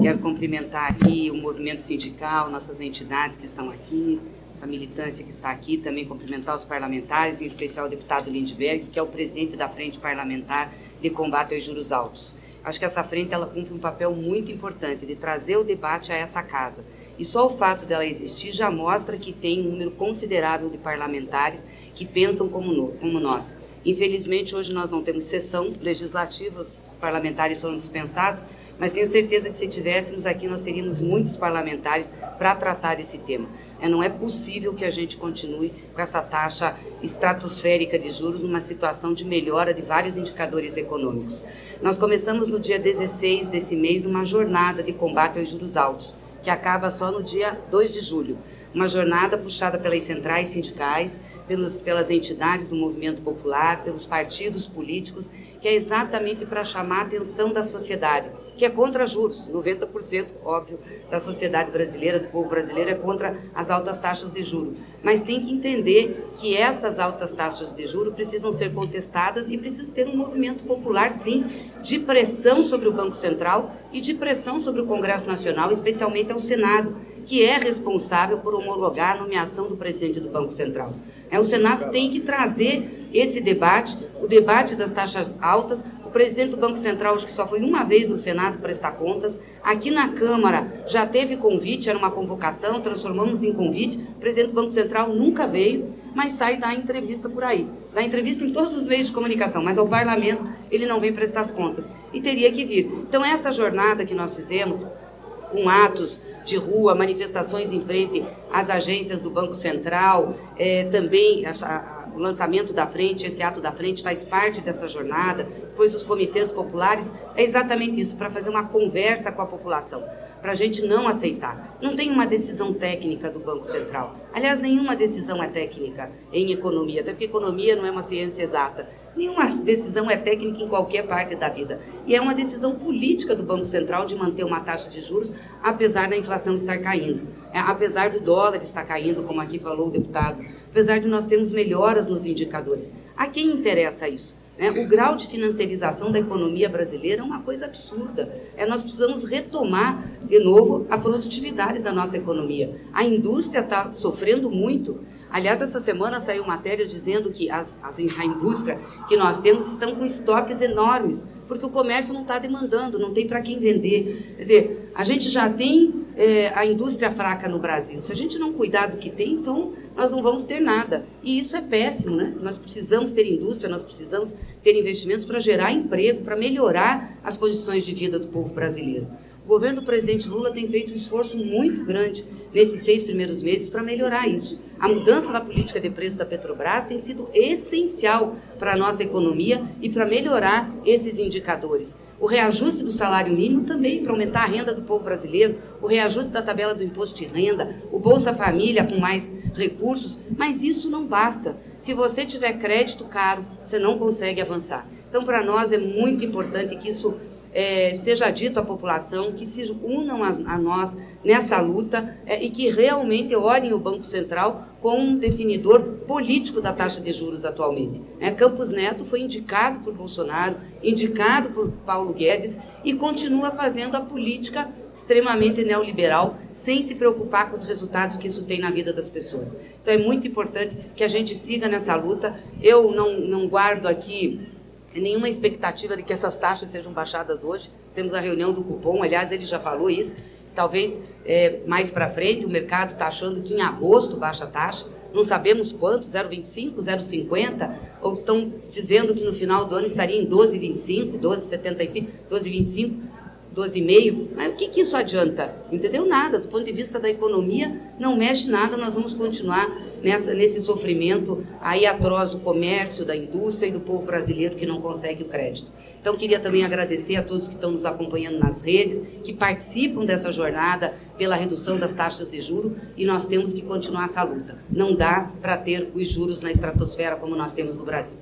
Quero cumprimentar aqui o movimento sindical, nossas entidades que estão aqui, essa militância que está aqui, também cumprimentar os parlamentares, em especial o deputado Lindbergh, que é o presidente da Frente Parlamentar de Combate aos Juros Altos. Acho que essa frente ela cumpre um papel muito importante de trazer o debate a essa casa. E só o fato dela existir já mostra que tem um número considerável de parlamentares que pensam como, no, como nós. Infelizmente, hoje nós não temos sessão legislativa, os parlamentares foram dispensados, mas tenho certeza que se tivéssemos aqui, nós teríamos muitos parlamentares para tratar desse tema. É, não é possível que a gente continue com essa taxa estratosférica de juros numa situação de melhora de vários indicadores econômicos. Nós começamos no dia 16 desse mês uma jornada de combate aos juros altos, que acaba só no dia 2 de julho. Uma jornada puxada pelas centrais sindicais, pelos, pelas entidades do movimento popular, pelos partidos políticos, que é exatamente para chamar a atenção da sociedade que é contra juros. 90%, óbvio, da sociedade brasileira, do povo brasileiro, é contra as altas taxas de juros. Mas tem que entender que essas altas taxas de juros precisam ser contestadas e precisa ter um movimento popular, sim, de pressão sobre o Banco Central e de pressão sobre o Congresso Nacional, especialmente ao Senado, que é responsável por homologar a nomeação do presidente do Banco Central. É, o Senado tem que trazer esse debate, o debate das taxas altas, o presidente do Banco Central, acho que só foi uma vez no Senado prestar contas. Aqui na Câmara já teve convite, era uma convocação, transformamos em convite. O presidente do Banco Central nunca veio, mas sai da entrevista por aí. Dá entrevista em todos os meios de comunicação, mas ao parlamento ele não vem prestar as contas. E teria que vir. Então, essa jornada que nós fizemos, com atos de rua, manifestações em frente às agências do Banco Central, é, também a, a, o lançamento da frente, esse ato da frente faz parte dessa jornada, pois os comitês populares é exatamente isso, para fazer uma conversa com a população, para a gente não aceitar. Não tem uma decisão técnica do Banco Central. Aliás, nenhuma decisão é técnica em economia, até porque economia não é uma ciência exata. Nenhuma decisão é técnica em qualquer parte da vida. E é uma decisão política do Banco Central de manter uma taxa de juros, apesar da inflação estar caindo. É, apesar do dólar estar caindo, como aqui falou o deputado. Apesar de nós termos melhoras nos indicadores. A quem interessa isso? É, o grau de financiarização da economia brasileira é uma coisa absurda. É, nós precisamos retomar, de novo, a produtividade da nossa economia. A indústria está sofrendo muito. Aliás, essa semana saiu matéria dizendo que as, as, a indústria que nós temos estão com estoques enormes, porque o comércio não está demandando, não tem para quem vender. Quer dizer, a gente já tem é, a indústria fraca no Brasil. Se a gente não cuidar do que tem, então nós não vamos ter nada. E isso é péssimo, né? Nós precisamos ter indústria, nós precisamos ter investimentos para gerar emprego, para melhorar as condições de vida do povo brasileiro. O governo do presidente Lula tem feito um esforço muito grande nesses seis primeiros meses para melhorar isso. A mudança da política de preço da Petrobras tem sido essencial para a nossa economia e para melhorar esses indicadores. O reajuste do salário mínimo também para aumentar a renda do povo brasileiro, o reajuste da tabela do imposto de renda, o Bolsa Família com mais recursos, mas isso não basta. Se você tiver crédito caro, você não consegue avançar. Então, para nós é muito importante que isso é, seja dito à população, que se unam a, a nós nessa luta é, e que realmente olhem o Banco Central como um definidor político da taxa de juros atualmente. É, Campos Neto foi indicado por Bolsonaro, indicado por Paulo Guedes e continua fazendo a política extremamente neoliberal, sem se preocupar com os resultados que isso tem na vida das pessoas. Então é muito importante que a gente siga nessa luta. Eu não, não guardo aqui nenhuma expectativa de que essas taxas sejam baixadas hoje. Temos a reunião do cupom, aliás, ele já falou isso. Talvez é, mais para frente o mercado está achando que em agosto baixa a taxa. Não sabemos quanto, 0,25, 0,50, ou estão dizendo que no final do ano estaria em 12,25, 12,75, 12,25. 12,5, mas o que, que isso adianta? Entendeu? Nada. Do ponto de vista da economia, não mexe nada, nós vamos continuar nessa, nesse sofrimento aí atroz do comércio, da indústria e do povo brasileiro que não consegue o crédito. Então, queria também agradecer a todos que estão nos acompanhando nas redes, que participam dessa jornada pela redução das taxas de juros e nós temos que continuar essa luta. Não dá para ter os juros na estratosfera como nós temos no Brasil.